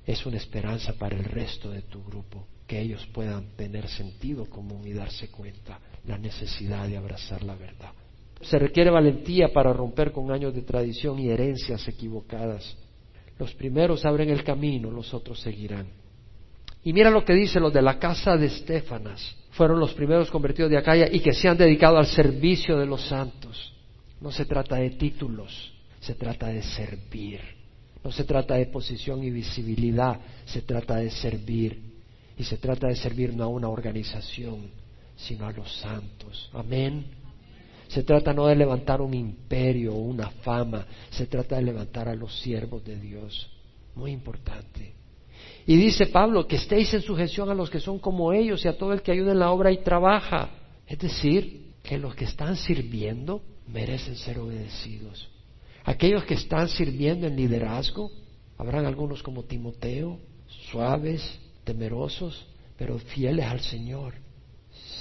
Es una esperanza para el resto de tu grupo, que ellos puedan tener sentido común y darse cuenta la necesidad de abrazar la verdad. Se requiere valentía para romper con años de tradición y herencias equivocadas. Los primeros abren el camino, los otros seguirán. Y mira lo que dice los de la casa de Estefanas. Fueron los primeros convertidos de Acaya y que se han dedicado al servicio de los santos. No se trata de títulos, se trata de servir. No se trata de posición y visibilidad, se trata de servir. Y se trata de servir no a una organización, sino a los santos. Amén. Se trata no de levantar un imperio o una fama, se trata de levantar a los siervos de Dios. Muy importante. Y dice Pablo, que estéis en sujeción a los que son como ellos y a todo el que ayuda en la obra y trabaja. Es decir, que los que están sirviendo merecen ser obedecidos. Aquellos que están sirviendo en liderazgo, habrán algunos como Timoteo, suaves, temerosos, pero fieles al Señor.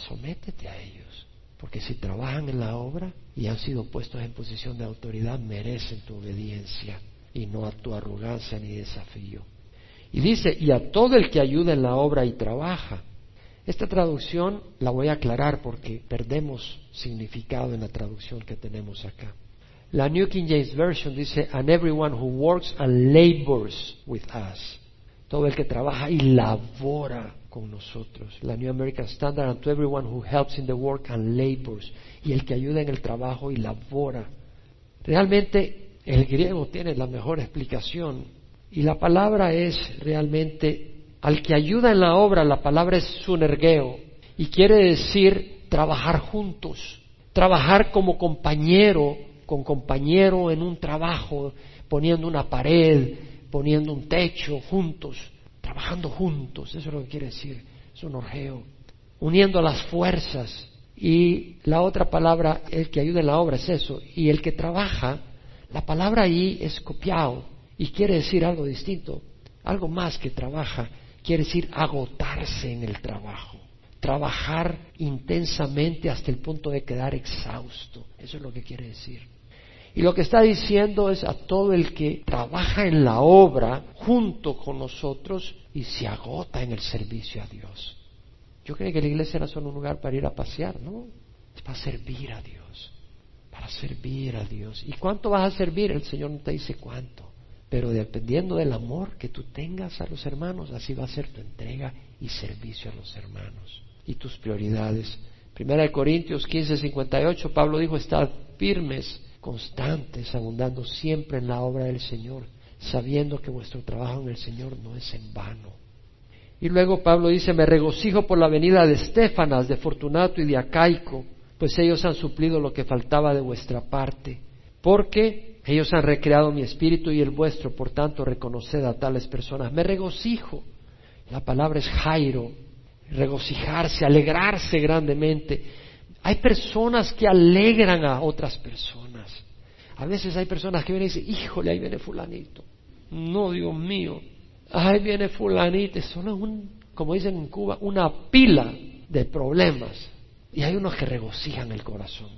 Sométete a ellos, porque si trabajan en la obra y han sido puestos en posición de autoridad, merecen tu obediencia y no a tu arrogancia ni desafío. Y dice, y a todo el que ayuda en la obra y trabaja. Esta traducción la voy a aclarar porque perdemos significado en la traducción que tenemos acá. La New King James Version dice, and everyone who works and labors with us. Todo el que trabaja y labora con nosotros. La New American Standard, and to everyone who helps in the work and labors. Y el que ayuda en el trabajo y labora. Realmente el griego tiene la mejor explicación y la palabra es realmente al que ayuda en la obra, la palabra es sunergeo y quiere decir trabajar juntos, trabajar como compañero, con compañero en un trabajo, poniendo una pared, poniendo un techo juntos, trabajando juntos, eso es lo que quiere decir sunergeo, uniendo las fuerzas. Y la otra palabra, el que ayuda en la obra, es eso. Y el que trabaja, la palabra ahí es copiado y quiere decir algo distinto, algo más que trabaja, quiere decir agotarse en el trabajo, trabajar intensamente hasta el punto de quedar exhausto. Eso es lo que quiere decir. Y lo que está diciendo es a todo el que trabaja en la obra junto con nosotros y se agota en el servicio a Dios. Yo creo que la iglesia era solo un lugar para ir a pasear, ¿no? Es para servir a Dios, para servir a Dios. ¿Y cuánto vas a servir? El Señor no te dice cuánto. Pero dependiendo del amor que tú tengas a los hermanos, así va a ser tu entrega y servicio a los hermanos y tus prioridades. Primera de Corintios 15, 58, Pablo dijo, estad firmes, constantes, abundando siempre en la obra del Señor, sabiendo que vuestro trabajo en el Señor no es en vano. Y luego Pablo dice, me regocijo por la venida de Estefanas, de Fortunato y de Acaico, pues ellos han suplido lo que faltaba de vuestra parte, porque ellos han recreado mi espíritu y el vuestro, por tanto reconoced a tales personas. Me regocijo. La palabra es Jairo, regocijarse, alegrarse grandemente. Hay personas que alegran a otras personas. A veces hay personas que vienen y dicen, híjole, ahí viene fulanito. No, Dios mío, ahí viene fulanito. Es un, como dicen en Cuba, una pila de problemas. Y hay unos que regocijan el corazón.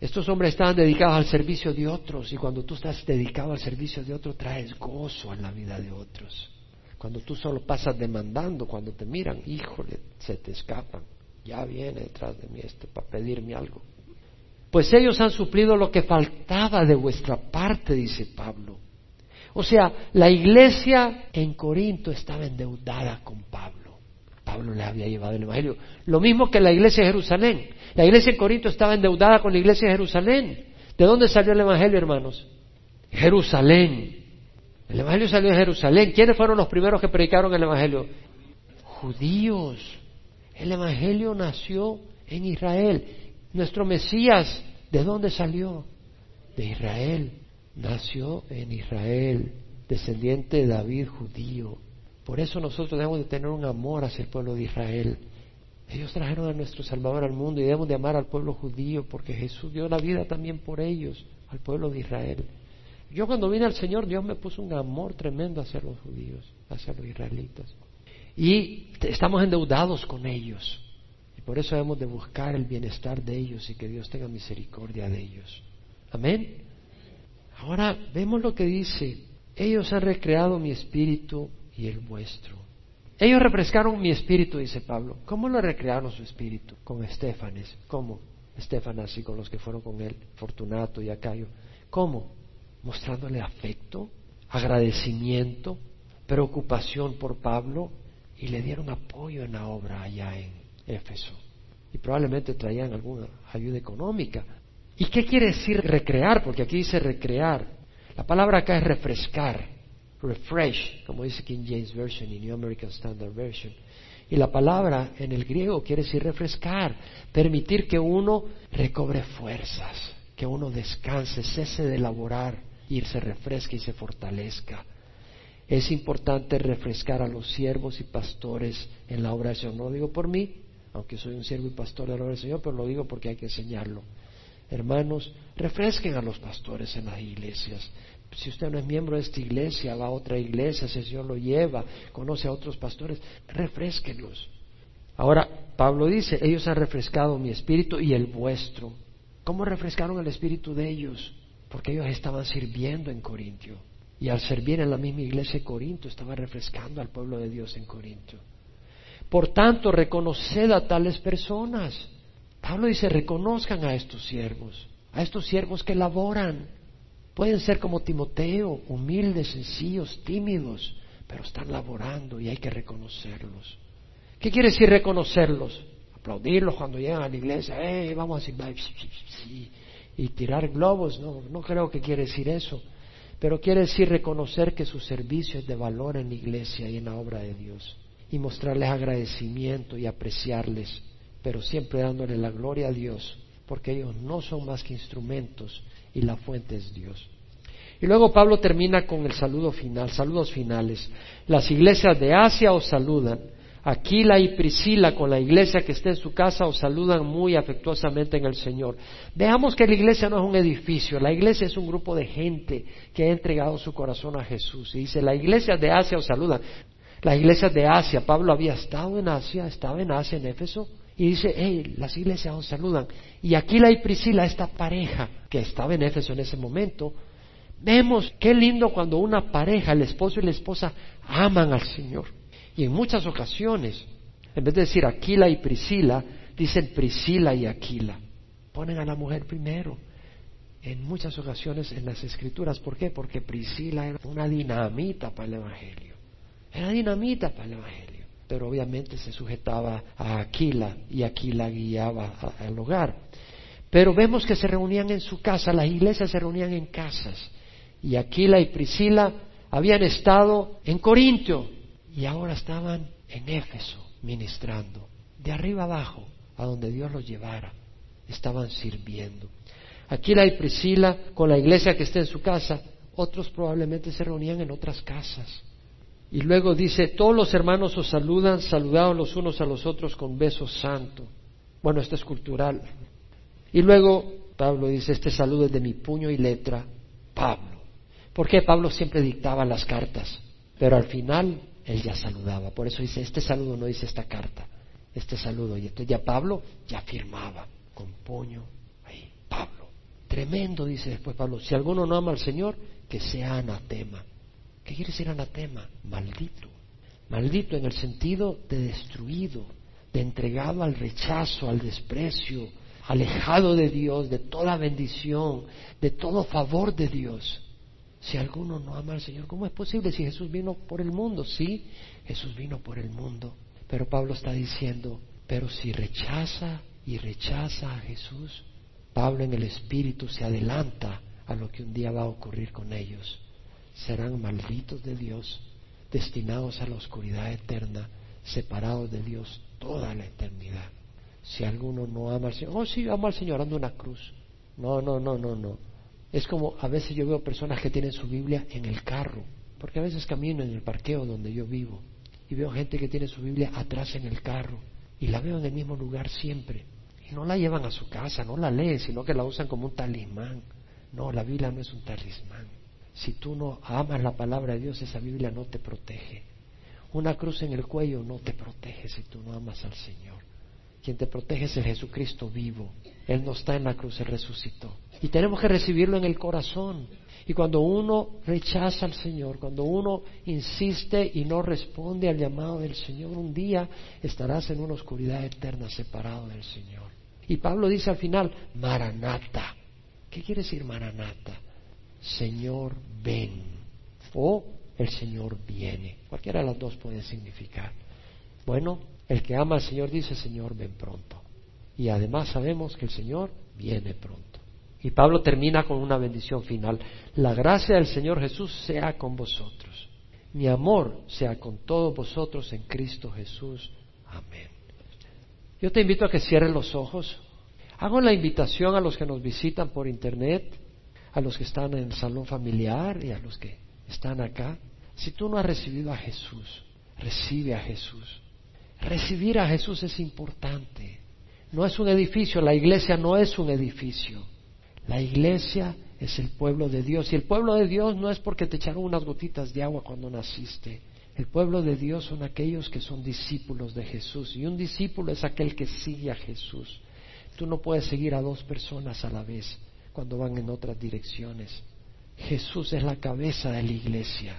Estos hombres estaban dedicados al servicio de otros y cuando tú estás dedicado al servicio de otros traes gozo en la vida de otros. Cuando tú solo pasas demandando, cuando te miran, híjole, se te escapan. Ya viene detrás de mí este para pedirme algo. Pues ellos han suplido lo que faltaba de vuestra parte, dice Pablo. O sea, la iglesia en Corinto estaba endeudada con Pablo. Pablo le había llevado el Evangelio. Lo mismo que la iglesia de Jerusalén. La iglesia en Corinto estaba endeudada con la iglesia de Jerusalén. ¿De dónde salió el Evangelio, hermanos? Jerusalén. El Evangelio salió de Jerusalén. ¿Quiénes fueron los primeros que predicaron el Evangelio? Judíos. El Evangelio nació en Israel. Nuestro Mesías, ¿de dónde salió? De Israel. Nació en Israel, descendiente de David judío. Por eso nosotros debemos de tener un amor hacia el pueblo de Israel. Ellos trajeron a nuestro Salvador al mundo y debemos de amar al pueblo judío porque Jesús dio la vida también por ellos, al pueblo de Israel. Yo cuando vine al Señor, Dios me puso un amor tremendo hacia los judíos, hacia los israelitas. Y estamos endeudados con ellos. Y por eso debemos de buscar el bienestar de ellos y que Dios tenga misericordia de ellos. Amén. Ahora vemos lo que dice. Ellos han recreado mi espíritu y el vuestro. Ellos refrescaron mi espíritu, dice Pablo. ¿Cómo lo recrearon su espíritu? Con Estefanes. ¿Cómo? Estefanas y con los que fueron con él, Fortunato y Acayo. ¿Cómo? Mostrándole afecto, agradecimiento, preocupación por Pablo y le dieron apoyo en la obra allá en Éfeso. Y probablemente traían alguna ayuda económica. ¿Y qué quiere decir recrear? Porque aquí dice recrear. La palabra acá es refrescar refresh, como dice King James Version y New American Standard Version. Y la palabra en el griego quiere decir refrescar, permitir que uno recobre fuerzas, que uno descanse, cese de laborar y se refresque y se fortalezca. Es importante refrescar a los siervos y pastores en la obra del. No lo digo por mí, aunque soy un siervo y pastor de la obra del Señor, pero lo digo porque hay que enseñarlo. Hermanos, refresquen a los pastores en las iglesias, si usted no es miembro de esta iglesia, va a otra iglesia, si el Señor lo lleva, conoce a otros pastores, refresquenlos. Ahora, Pablo dice, ellos han refrescado mi espíritu y el vuestro. ¿Cómo refrescaron el espíritu de ellos? Porque ellos estaban sirviendo en Corintio. Y al servir en la misma iglesia de Corinto, estaban refrescando al pueblo de Dios en Corinto. Por tanto, reconoced a tales personas. Pablo dice, reconozcan a estos siervos, a estos siervos que laboran, Pueden ser como Timoteo, humildes, sencillos, tímidos, pero están laborando y hay que reconocerlos. ¿Qué quiere decir reconocerlos? Aplaudirlos cuando llegan a la iglesia, ¡eh, vamos a decir, y tirar globos, no, no creo que quiere decir eso, pero quiere decir reconocer que su servicio es de valor en la iglesia y en la obra de Dios y mostrarles agradecimiento y apreciarles, pero siempre dándole la gloria a Dios, porque ellos no son más que instrumentos y la fuente es Dios. Y luego Pablo termina con el saludo final, saludos finales. Las iglesias de Asia os saludan. Aquila y Priscila con la iglesia que está en su casa os saludan muy afectuosamente en el Señor. Veamos que la iglesia no es un edificio, la iglesia es un grupo de gente que ha entregado su corazón a Jesús. Y dice, la iglesia de Asia os saludan. Las iglesias de Asia, Pablo había estado en Asia, estaba en Asia, en Éfeso, y dice, hey, las iglesias os saludan. Y Aquila y Priscila, esta pareja que estaba en Éfeso en ese momento, vemos qué lindo cuando una pareja, el esposo y la esposa, aman al Señor. Y en muchas ocasiones, en vez de decir Aquila y Priscila, dicen Priscila y Aquila. Ponen a la mujer primero. En muchas ocasiones en las escrituras, ¿por qué? Porque Priscila era una dinamita para el Evangelio. Era dinamita para el Evangelio. Pero obviamente se sujetaba a Aquila y Aquila guiaba al hogar. Pero vemos que se reunían en su casa, las iglesias se reunían en casas. Y Aquila y Priscila habían estado en Corintio, y ahora estaban en Éfeso ministrando, de arriba abajo, a donde Dios los llevara, estaban sirviendo. Aquila y Priscila, con la iglesia que está en su casa, otros probablemente se reunían en otras casas. Y luego dice, todos los hermanos os saludan, saludados los unos a los otros con beso santo. Bueno, esto es cultural. Y luego Pablo dice, este saludo es de mi puño y letra, Pablo. ¿Por qué Pablo siempre dictaba las cartas? Pero al final él ya saludaba. Por eso dice, este saludo no dice esta carta, este saludo. Y entonces ya Pablo ya firmaba con puño ahí, Pablo. Tremendo, dice después Pablo. Si alguno no ama al Señor, que sea anatema. ¿Qué quiere decir anatema? Maldito. Maldito en el sentido de destruido, de entregado al rechazo, al desprecio, alejado de Dios, de toda bendición, de todo favor de Dios. Si alguno no ama al Señor, ¿cómo es posible si Jesús vino por el mundo? Sí, Jesús vino por el mundo. Pero Pablo está diciendo, pero si rechaza y rechaza a Jesús, Pablo en el Espíritu se adelanta a lo que un día va a ocurrir con ellos. Serán malditos de Dios, destinados a la oscuridad eterna, separados de Dios toda la eternidad. Si alguno no ama al Señor, oh sí, amo al Señor, ando una cruz. No, no, no, no, no. Es como a veces yo veo personas que tienen su Biblia en el carro, porque a veces camino en el parqueo donde yo vivo y veo gente que tiene su Biblia atrás en el carro y la veo en el mismo lugar siempre. Y no la llevan a su casa, no la leen, sino que la usan como un talismán. No, la Biblia no es un talismán. Si tú no amas la palabra de Dios, esa Biblia no te protege. Una cruz en el cuello no te protege si tú no amas al Señor. Quien te protege es el Jesucristo vivo. Él no está en la cruz, Él resucitó. Y tenemos que recibirlo en el corazón. Y cuando uno rechaza al Señor, cuando uno insiste y no responde al llamado del Señor, un día estarás en una oscuridad eterna separado del Señor. Y Pablo dice al final, Maranata. ¿Qué quiere decir Maranata? Señor, ven. O el Señor viene. Cualquiera de las dos puede significar. Bueno, el que ama al Señor dice, Señor, ven pronto. Y además sabemos que el Señor viene pronto. Y Pablo termina con una bendición final. La gracia del Señor Jesús sea con vosotros. Mi amor sea con todos vosotros en Cristo Jesús. Amén. Yo te invito a que cierres los ojos. Hago la invitación a los que nos visitan por internet, a los que están en el salón familiar y a los que están acá. Si tú no has recibido a Jesús, recibe a Jesús. Recibir a Jesús es importante. No es un edificio, la iglesia no es un edificio. La iglesia es el pueblo de Dios. Y el pueblo de Dios no es porque te echaron unas gotitas de agua cuando naciste. El pueblo de Dios son aquellos que son discípulos de Jesús. Y un discípulo es aquel que sigue a Jesús. Tú no puedes seguir a dos personas a la vez cuando van en otras direcciones. Jesús es la cabeza de la iglesia.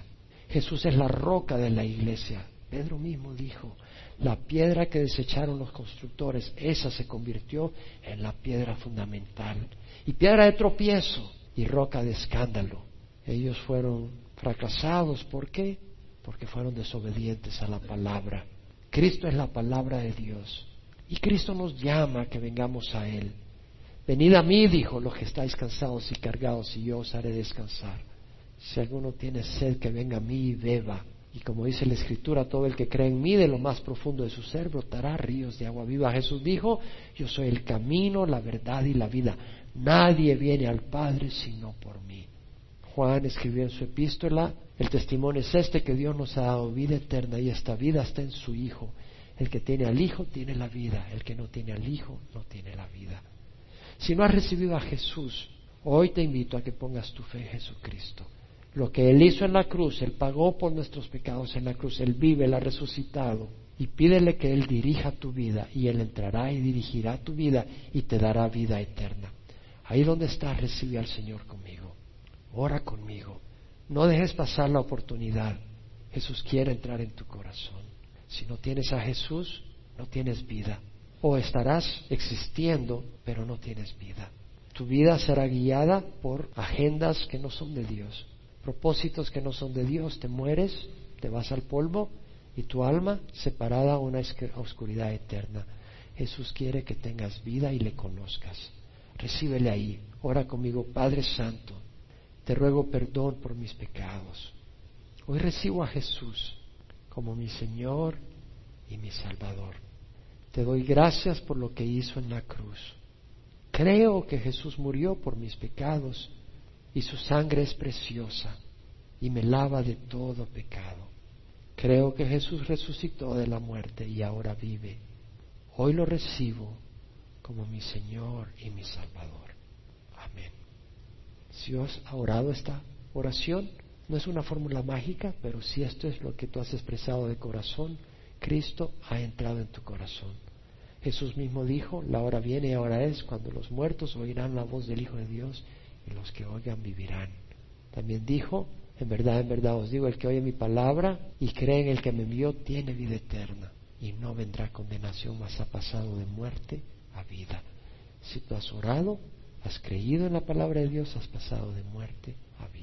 Jesús es la roca de la iglesia. Pedro mismo dijo, la piedra que desecharon los constructores, esa se convirtió en la piedra fundamental y piedra de tropiezo y roca de escándalo. Ellos fueron fracasados. ¿Por qué? Porque fueron desobedientes a la palabra. Cristo es la palabra de Dios. Y Cristo nos llama a que vengamos a Él. Venid a mí, dijo, los que estáis cansados y cargados, y yo os haré descansar. Si alguno tiene sed, que venga a mí y beba. Y como dice la Escritura, todo el que cree en mí, de lo más profundo de su ser, brotará ríos de agua viva. Jesús dijo, yo soy el camino, la verdad y la vida. Nadie viene al Padre sino por mí. Juan escribió en su epístola, el testimonio es este, que Dios nos ha dado vida eterna y esta vida está en su Hijo. El que tiene al Hijo tiene la vida, el que no tiene al Hijo no tiene la vida. Si no has recibido a Jesús, hoy te invito a que pongas tu fe en Jesucristo. Lo que Él hizo en la cruz, Él pagó por nuestros pecados en la cruz, Él vive, Él ha resucitado. Y pídele que Él dirija tu vida y Él entrará y dirigirá tu vida y te dará vida eterna. Ahí donde estás, recibe al Señor conmigo. Ora conmigo. No dejes pasar la oportunidad. Jesús quiere entrar en tu corazón. Si no tienes a Jesús, no tienes vida. O estarás existiendo, pero no tienes vida. Tu vida será guiada por agendas que no son de Dios, propósitos que no son de Dios. Te mueres, te vas al polvo y tu alma separada a una oscuridad eterna. Jesús quiere que tengas vida y le conozcas. Recíbele ahí. Ora conmigo, Padre Santo. Te ruego perdón por mis pecados. Hoy recibo a Jesús como mi Señor y mi Salvador. Te doy gracias por lo que hizo en la cruz. Creo que Jesús murió por mis pecados y su sangre es preciosa y me lava de todo pecado. Creo que Jesús resucitó de la muerte y ahora vive. Hoy lo recibo como mi Señor y mi Salvador. Amén. Si has orado esta oración, no es una fórmula mágica, pero si esto es lo que tú has expresado de corazón, Cristo ha entrado en tu corazón. Jesús mismo dijo, la hora viene y ahora es cuando los muertos oirán la voz del Hijo de Dios y los que oigan vivirán. También dijo, en verdad, en verdad os digo, el que oye mi palabra y cree en el que me envió tiene vida eterna y no vendrá condenación, mas ha pasado de muerte a vida. Si tú has orado, has creído en la palabra de Dios, has pasado de muerte a vida.